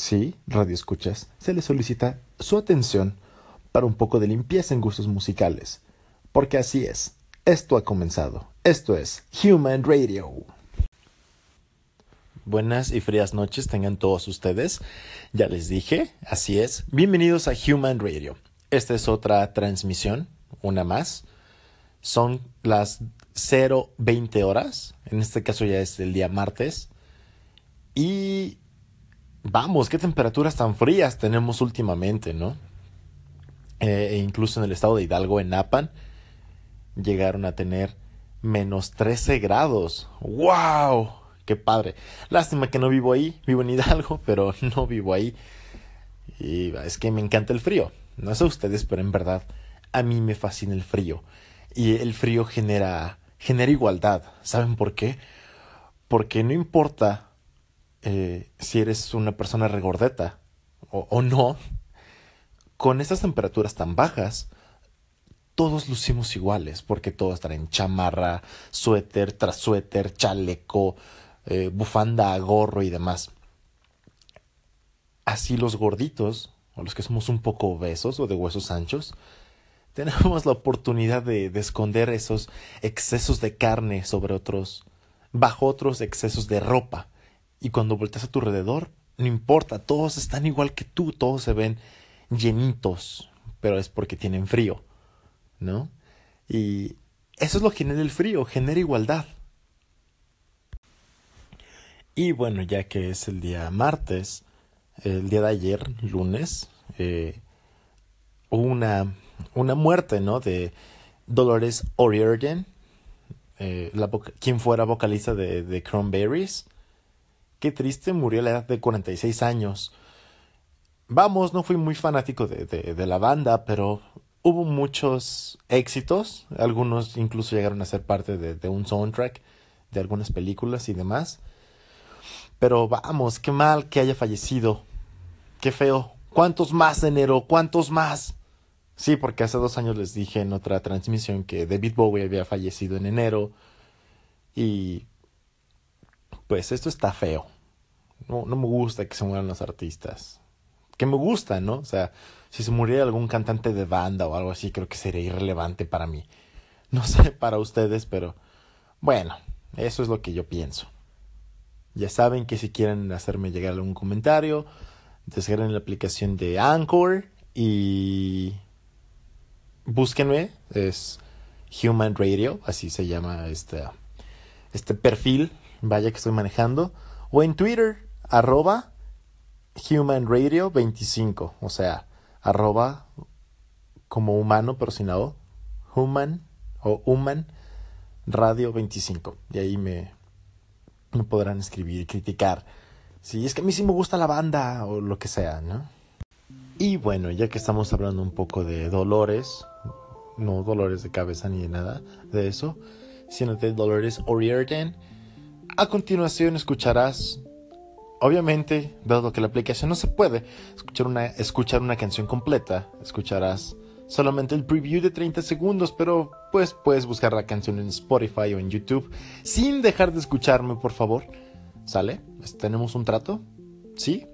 Sí, radio escuchas, se le solicita su atención para un poco de limpieza en gustos musicales. Porque así es, esto ha comenzado. Esto es Human Radio. Buenas y frías noches tengan todos ustedes. Ya les dije, así es. Bienvenidos a Human Radio. Esta es otra transmisión, una más. Son las 020 horas. En este caso ya es el día martes. Y vamos, qué temperaturas tan frías tenemos últimamente, ¿no? Eh, e incluso en el estado de Hidalgo, en Napan, llegaron a tener menos 13 grados. ¡Wow! ¡Qué padre! Lástima que no vivo ahí, vivo en Hidalgo, pero no vivo ahí. Y es que me encanta el frío. No sé ustedes, pero en verdad a mí me fascina el frío. Y el frío genera, genera igualdad. ¿Saben por qué? Porque no importa eh, si eres una persona regordeta o, no, con esas temperaturas tan bajas, todos lucimos iguales, porque todos traen chamarra, suéter tras suéter, chaleco, eh, bufanda, gorro y demás. Así los gorditos, o los que somos un poco obesos o de huesos anchos, tenemos la oportunidad de, de esconder esos excesos de carne sobre otros, bajo otros excesos de ropa. Y cuando volteas a tu alrededor, no importa, todos están igual que tú, todos se ven llenitos, pero es porque tienen frío, ¿no? Y eso es lo que genera el frío, genera igualdad. Y bueno, ya que es el día martes, el día de ayer, lunes, eh, una, una muerte, ¿no? De Dolores O'Riordan, eh, quien fuera vocalista de, de Cranberries. Qué triste, murió a la edad de 46 años. Vamos, no fui muy fanático de, de, la banda, pero hubo muchos éxitos. Algunos incluso llegaron a ser parte de, de, un soundtrack de algunas películas y demás. Pero vamos, qué mal que haya fallecido. Qué feo. ¿Cuántos más, enero? ¿Cuántos más? Sí, porque hace dos años les dije en otra transmisión que David Bowie había fallecido en enero. Y pues esto está feo. No, no me gusta que se mueran los artistas que me gusta, ¿no? O sea, si se muriera algún cantante de banda o algo así, creo que sería irrelevante para mí. No sé para ustedes, pero bueno, eso es lo que yo pienso. Ya saben que si quieren hacerme llegar algún comentario, descarguen la aplicación de Anchor y búsquenme, es Human Radio, así se llama este, este perfil, vaya que estoy manejando, o en Twitter, arroba Human Radio 25, o sea, arroba como humano pero sin la human o human radio 25. Y ahí me, me podrán escribir, criticar. Si es que a mí sí me gusta la banda o lo que sea, ¿no? Y bueno, ya que estamos hablando un poco de dolores, no dolores de cabeza ni de nada de eso, sino de Dolores O'Riordan, a continuación escucharás Obviamente, dado que la aplicación no se puede escuchar una, escuchar una canción completa, escucharás solamente el preview de 30 segundos, pero pues puedes buscar la canción en Spotify o en YouTube sin dejar de escucharme, por favor. ¿Sale? ¿Tenemos un trato? ¿Sí?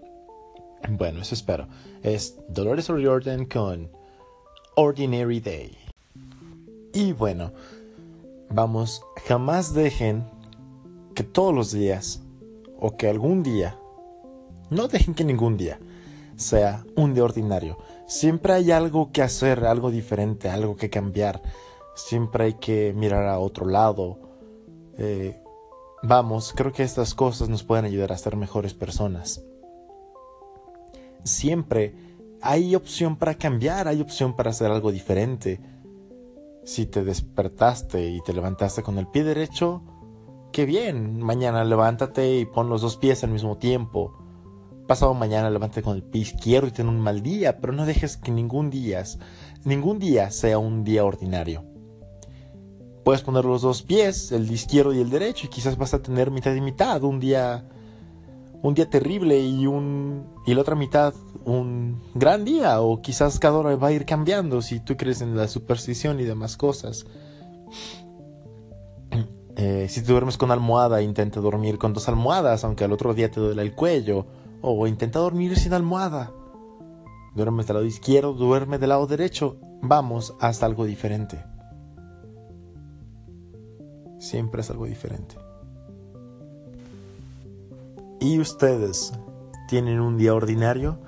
Bueno, eso espero. Es Dolores O'Riordan con Ordinary Day. Y bueno, vamos, jamás dejen que todos los días o que algún día, no dejen que ningún día sea un día ordinario. Siempre hay algo que hacer, algo diferente, algo que cambiar. Siempre hay que mirar a otro lado. Eh, vamos, creo que estas cosas nos pueden ayudar a ser mejores personas. Siempre hay opción para cambiar, hay opción para hacer algo diferente. Si te despertaste y te levantaste con el pie derecho, qué bien, mañana levántate y pon los dos pies al mismo tiempo. Pasado mañana levántate con el pie izquierdo y ten un mal día, pero no dejes que ningún día, ningún día sea un día ordinario. Puedes poner los dos pies, el izquierdo y el derecho, y quizás vas a tener mitad y mitad, un día un día terrible y un y la otra mitad un gran día o quizás cada hora va a ir cambiando si tú crees en la superstición y demás cosas. Eh, si te duermes con almohada, intenta dormir con dos almohadas, aunque al otro día te duele el cuello. O intenta dormir sin almohada. Duerme del lado izquierdo, duerme del lado derecho. Vamos hasta algo diferente. Siempre es algo diferente. ¿Y ustedes tienen un día ordinario?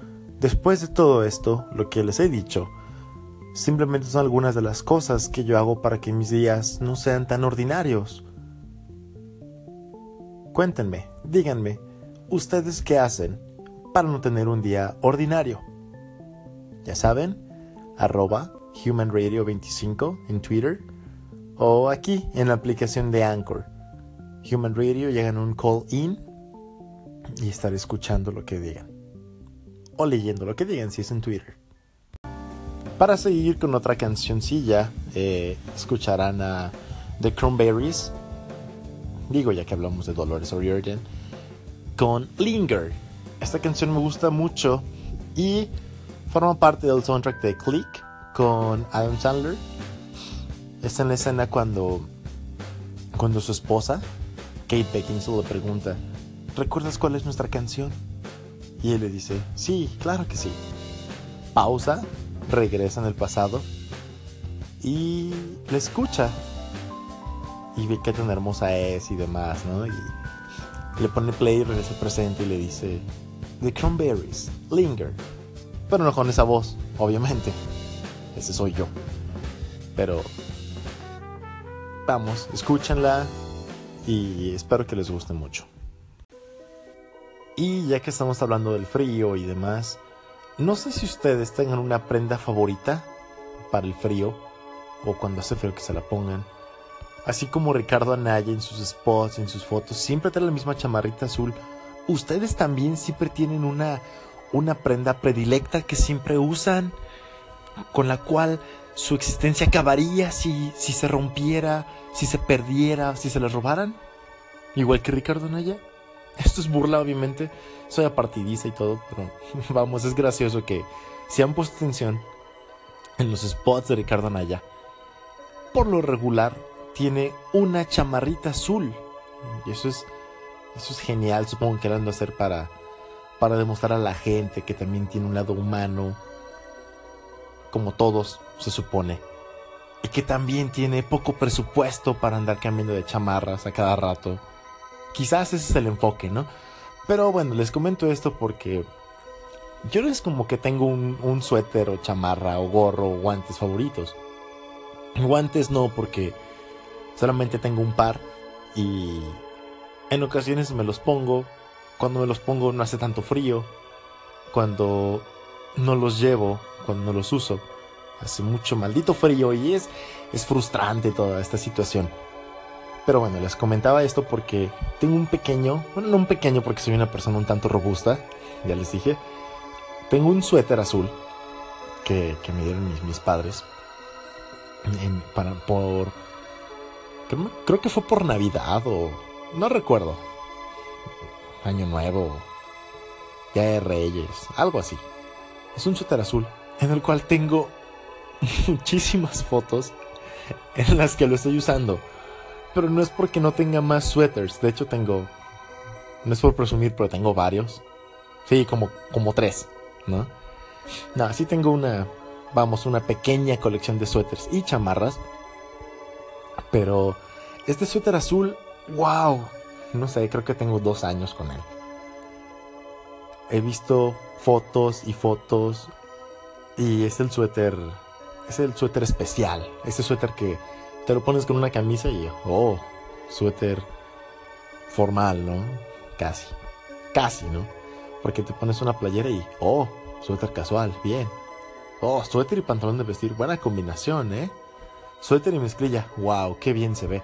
Después de todo esto, lo que les he dicho, simplemente son algunas de las cosas que yo hago para que mis días no sean tan ordinarios. Cuéntenme, díganme, ¿ustedes qué hacen para no tener un día ordinario? Ya saben, arroba humanradio25 en Twitter o aquí en la aplicación de Anchor. Human Radio llegan un call in y estaré escuchando lo que digan. O leyendo lo que digan si es en Twitter. Para seguir con otra cancioncilla, eh, escucharán a The Cranberries. Digo ya que hablamos de Dolores O'Riordan. Con Linger. Esta canción me gusta mucho y forma parte del soundtrack de Click con Adam Sandler. Es en la escena cuando, cuando su esposa, Kate Beckinsale, le pregunta, ¿recuerdas cuál es nuestra canción? Y él le dice, sí, claro que sí. Pausa, regresa en el pasado y le escucha. Y ve qué tan hermosa es y demás, ¿no? Y le pone play, regresa al presente y le dice, The Cranberries, Linger. Pero no con esa voz, obviamente. Ese soy yo. Pero vamos, escúchenla y espero que les guste mucho. Y ya que estamos hablando del frío y demás, no sé si ustedes tengan una prenda favorita para el frío o cuando hace frío que se la pongan. Así como Ricardo Anaya en sus spots, en sus fotos, siempre trae la misma chamarrita azul. ¿Ustedes también siempre tienen una, una prenda predilecta que siempre usan? con la cual su existencia acabaría si, si se rompiera, si se perdiera, si se la robaran. Igual que Ricardo Naya. Esto es burla, obviamente. Soy apartidista y todo, pero vamos, es gracioso que si han puesto atención en los spots de Ricardo Naya, por lo regular tiene una chamarrita azul. Y eso es, eso es genial, supongo que lo han de hacer para, para demostrar a la gente que también tiene un lado humano, como todos, se supone. Y que también tiene poco presupuesto para andar cambiando de chamarras a cada rato. Quizás ese es el enfoque, ¿no? Pero bueno, les comento esto porque yo no es como que tengo un, un suéter o chamarra o gorro o guantes favoritos. Guantes no, porque solamente tengo un par y en ocasiones me los pongo. Cuando me los pongo no hace tanto frío. Cuando no los llevo cuando no los uso. Hace mucho maldito frío y es, es frustrante toda esta situación. Pero bueno, les comentaba esto porque tengo un pequeño, bueno, no un pequeño porque soy una persona un tanto robusta, ya les dije. Tengo un suéter azul que, me dieron mis, mis padres. para, por. Creo, que fue por Navidad o. No recuerdo. Año Nuevo. Ya de Reyes. Algo así. Es un suéter azul en el cual tengo muchísimas fotos en las que lo estoy usando. Pero no es porque no tenga más suéteres. De hecho tengo... No es por presumir, pero tengo varios. Sí, como, como tres, ¿no? No, sí tengo una... Vamos, una pequeña colección de suéteres y chamarras. Pero este suéter azul, wow. No sé, creo que tengo dos años con él. He visto fotos y fotos. Y es el suéter. Es el suéter especial. Ese suéter que te lo pones con una camisa y. Oh, suéter formal, ¿no? Casi. Casi, ¿no? Porque te pones una playera y. Oh, suéter casual, bien. Oh, suéter y pantalón de vestir, buena combinación, ¿eh? Suéter y mezclilla, wow, qué bien se ve.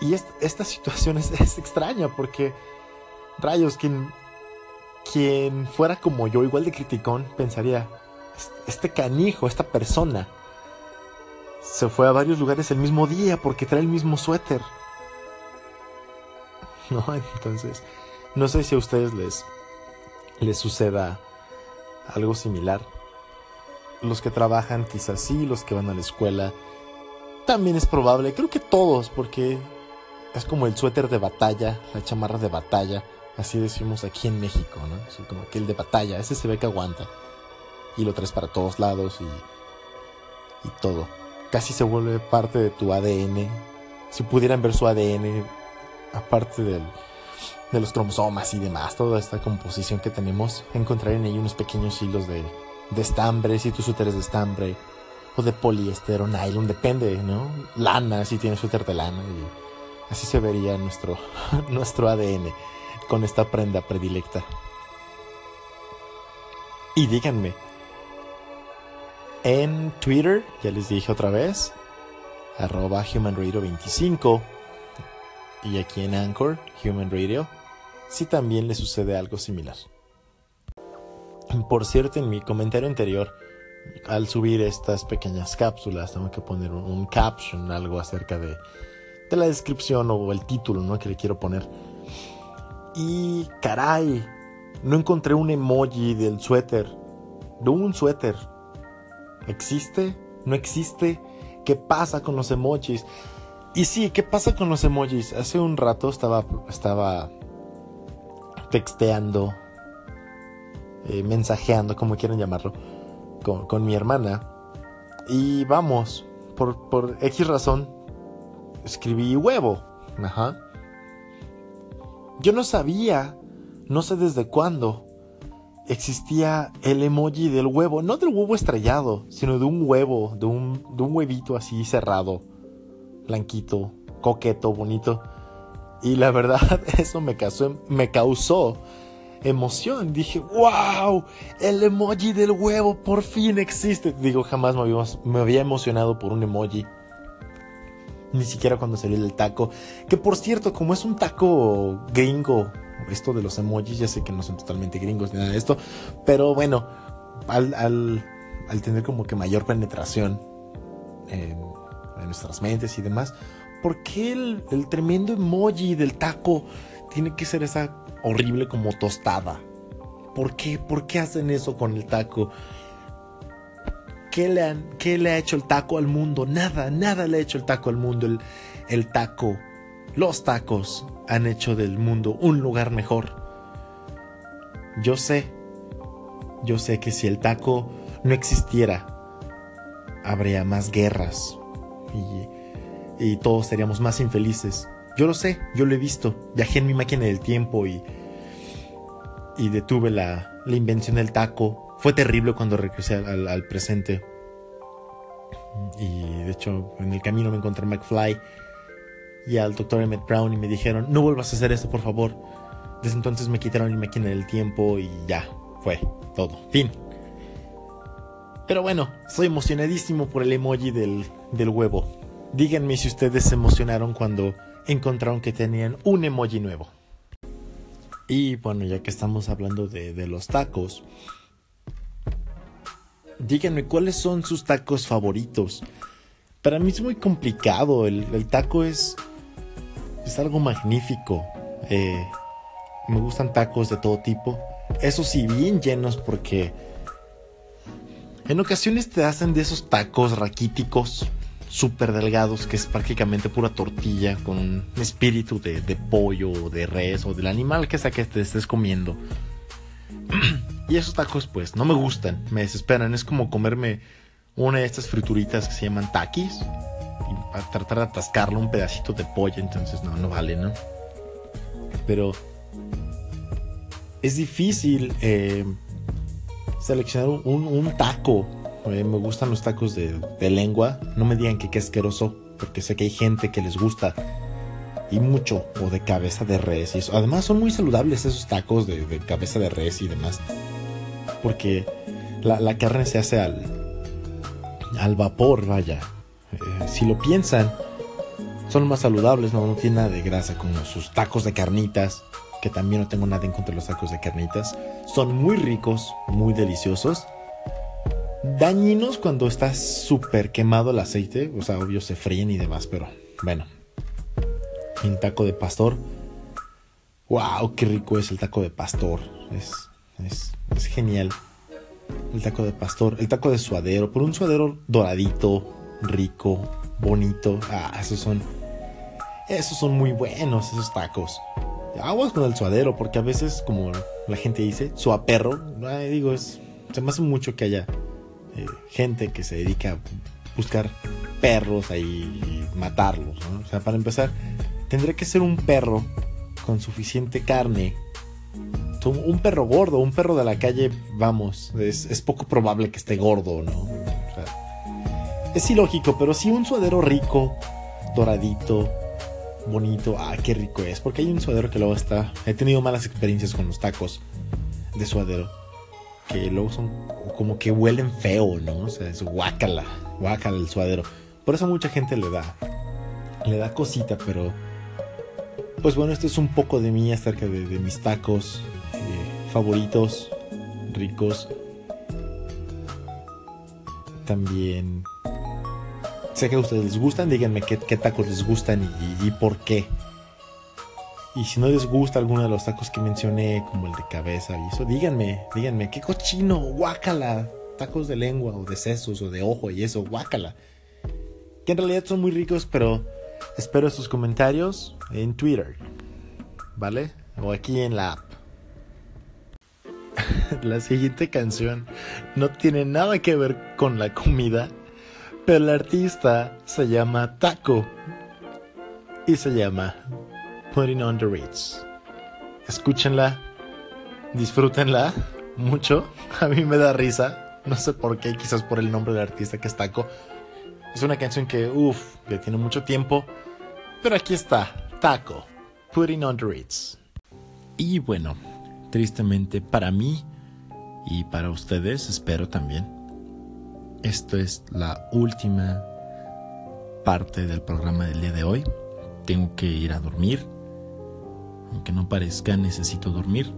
Y esta situación es, es extraña porque. Rayos, quien quien fuera como yo, igual de criticón, pensaría, este canijo, esta persona, se fue a varios lugares el mismo día porque trae el mismo suéter. ¿No? Entonces, no sé si a ustedes les, les suceda algo similar. Los que trabajan quizás sí, los que van a la escuela, también es probable, creo que todos, porque es como el suéter de batalla, la chamarra de batalla Así decimos aquí en México, ¿no? como que el de batalla, ese se ve que aguanta. Y lo traes para todos lados y, y todo. Casi se vuelve parte de tu ADN. Si pudieran ver su ADN, aparte del, de los cromosomas y demás, toda esta composición que tenemos, encontrarían ahí unos pequeños hilos de, de estambre, si tu suéter es de estambre, o de poliéster o nylon, depende, ¿no? Lana, si tienes suéter de lana, así se vería nuestro, nuestro ADN con esta prenda predilecta. Y díganme, en Twitter, ya les dije otra vez, arroba humanradio25, y aquí en Anchor, Human Radio, si también le sucede algo similar. Por cierto, en mi comentario anterior, al subir estas pequeñas cápsulas, tengo que poner un, caption, algo acerca de, de, la descripción o el título ¿no? que le quiero poner. Y caray, no encontré un emoji del suéter. De un suéter. ¿Existe? ¿No existe? ¿Qué pasa con los emojis? Y sí, ¿qué pasa con los emojis? Hace un rato estaba, estaba texteando, eh, mensajeando, como quieran llamarlo, con, mi hermana. Y vamos, por, por X razón, escribí huevo. Ajá. Yo no sabía, no sé desde cuándo, existía el emoji del huevo, no del huevo estrellado, sino de un huevo, de un, de un huevito así cerrado, blanquito, coqueto, bonito. Y la verdad, eso me causó, me causó emoción. Dije, wow, el emoji del huevo por fin existe. Digo, jamás me había, me había emocionado por un emoji ni siquiera cuando salió el taco. Que por cierto, como es un taco gringo, esto de los emojis, ya sé que no son totalmente gringos ni nada de esto, pero bueno, al, al, al tener como que mayor penetración en, en, nuestras mentes y demás, ¿por qué el, el tremendo emoji del taco tiene que ser esa horrible como tostada? ¿Por qué? ¿Por qué hacen eso con el taco? ¿Qué le, ¿Qué le ha hecho el taco al mundo? Nada, nada le ha hecho el taco al mundo. El, el taco, los tacos han hecho del mundo un lugar mejor. Yo sé, yo sé que si el taco no existiera, habría más guerras y, y, todos seríamos más infelices. Yo lo sé, yo lo he visto. Viajé en mi máquina del tiempo y, y detuve la, la invención del taco fue terrible cuando regresé al, presente. Y de hecho, en el camino me encontré a McFly y al doctor Emmett Brown y me dijeron, no vuelvas a hacer esto, por favor. Desde entonces me quitaron mi máquina del tiempo y ya, fue todo. Fin. Pero bueno, estoy emocionadísimo por el emoji del, del huevo. Díganme si ustedes se emocionaron cuando encontraron que tenían un emoji nuevo. Y bueno, ya que estamos hablando de, de los tacos, díganme cuáles son sus tacos favoritos. Para mí es muy complicado, el, taco es, es algo magnífico. Eh, me gustan tacos de todo tipo. Eso sí, bien llenos porque en ocasiones te hacen de esos tacos raquíticos, súper delgados, que es prácticamente pura tortilla con un espíritu de, de pollo, de res o del animal que sea que te estés comiendo. Y esos tacos, pues, no me gustan, me desesperan. Es como comerme una de estas frituritas que se llaman taquis y tratar de atascarlo un pedacito de pollo, entonces no, no vale, ¿no? Pero es difícil eh, seleccionar un, taco. Eh, me gustan los tacos de, lengua. No me digan que qué asqueroso, porque sé que hay gente que les gusta y mucho, o de cabeza de res y eso. Además son muy saludables esos tacos de cabeza de res y demás porque la, carne se hace al, al vapor, vaya. Eh, si lo piensan, son más saludables, no, no tiene nada de grasa, como sus tacos de carnitas, que también no tengo nada en contra de los tacos de carnitas. Son muy ricos, muy deliciosos. Dañinos cuando está súper quemado el aceite, o sea, obvio se fríen y demás, pero bueno. Un taco de pastor. ¡Wow! ¡Qué rico es el taco de pastor! Es, es genial. El taco de pastor, el taco de suadero, por un suadero doradito, rico, bonito. Ah, esos son. Esos son muy buenos, esos tacos. aguas con el suadero, porque a veces, como la gente dice, suaperro, digo, es, se me hace mucho que haya eh, gente que se dedica a buscar perros ahí y matarlos, O sea, para empezar, tendría que ser un perro con suficiente carne. Un perro gordo, un perro de la calle, vamos, es, poco probable que esté gordo, ¿no? O es ilógico, pero sí un suadero rico, doradito, bonito. Ah, qué rico es. Porque hay un suadero que luego está. He tenido malas experiencias con los tacos de suadero. Que luego son como que huelen feo, ¿no? O sea, es guácala. Guácala el suadero. Por eso mucha gente le da. Le da cosita, pero. Pues bueno, esto es un poco de mí acerca de, mis tacos eh, favoritos, ricos. También Sé que a ustedes les gustan, díganme qué, tacos les gustan y, por qué. Y si no les gusta alguno de los tacos que mencioné, como el de cabeza y eso, díganme, díganme, qué cochino, guácala. Tacos de lengua o de sesos o de ojo y eso, guácala. Que en realidad son muy ricos, pero espero sus comentarios en Twitter. ¿Vale? O aquí en la app. la siguiente canción no tiene nada que ver con la comida pero el artista se llama Taco y se llama Putting on the Ritz. Escúchenla, disfrútenla mucho. A mí me da risa, no sé por qué, quizás por el nombre del artista que es Taco. Es una canción que, uff, ya tiene mucho tiempo, pero aquí está, Taco, Putting on the Ritz. Y bueno, tristemente para mí y para ustedes, espero también esto es la última parte del programa del día de hoy. Tengo que ir a dormir. Aunque no parezca, necesito dormir.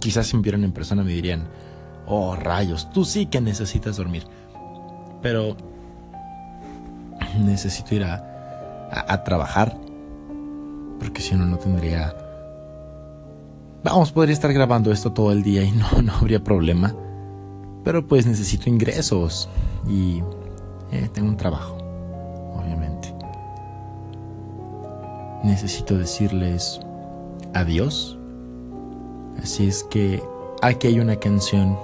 Quizás si me vieran en persona me dirían, oh rayos, tú sí que necesitas dormir. Pero necesito ir a, a, trabajar. Porque si no, no tendría... Vamos, podría estar grabando esto todo el día y no, no habría problema. Pero pues necesito ingresos y eh, tengo un trabajo, obviamente. Necesito decirles adiós. Así es que aquí hay una canción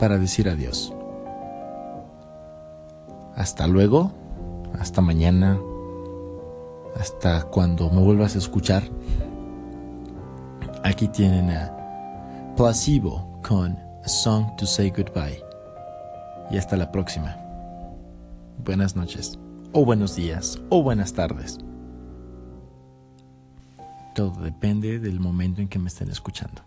para decir adiós. Hasta luego, hasta mañana, hasta cuando me vuelvas a escuchar. Aquí tienen a Placebo con a song to say goodbye. Y hasta la próxima. Buenas noches, o buenos días, o buenas tardes. Todo depende del momento en que me estén escuchando.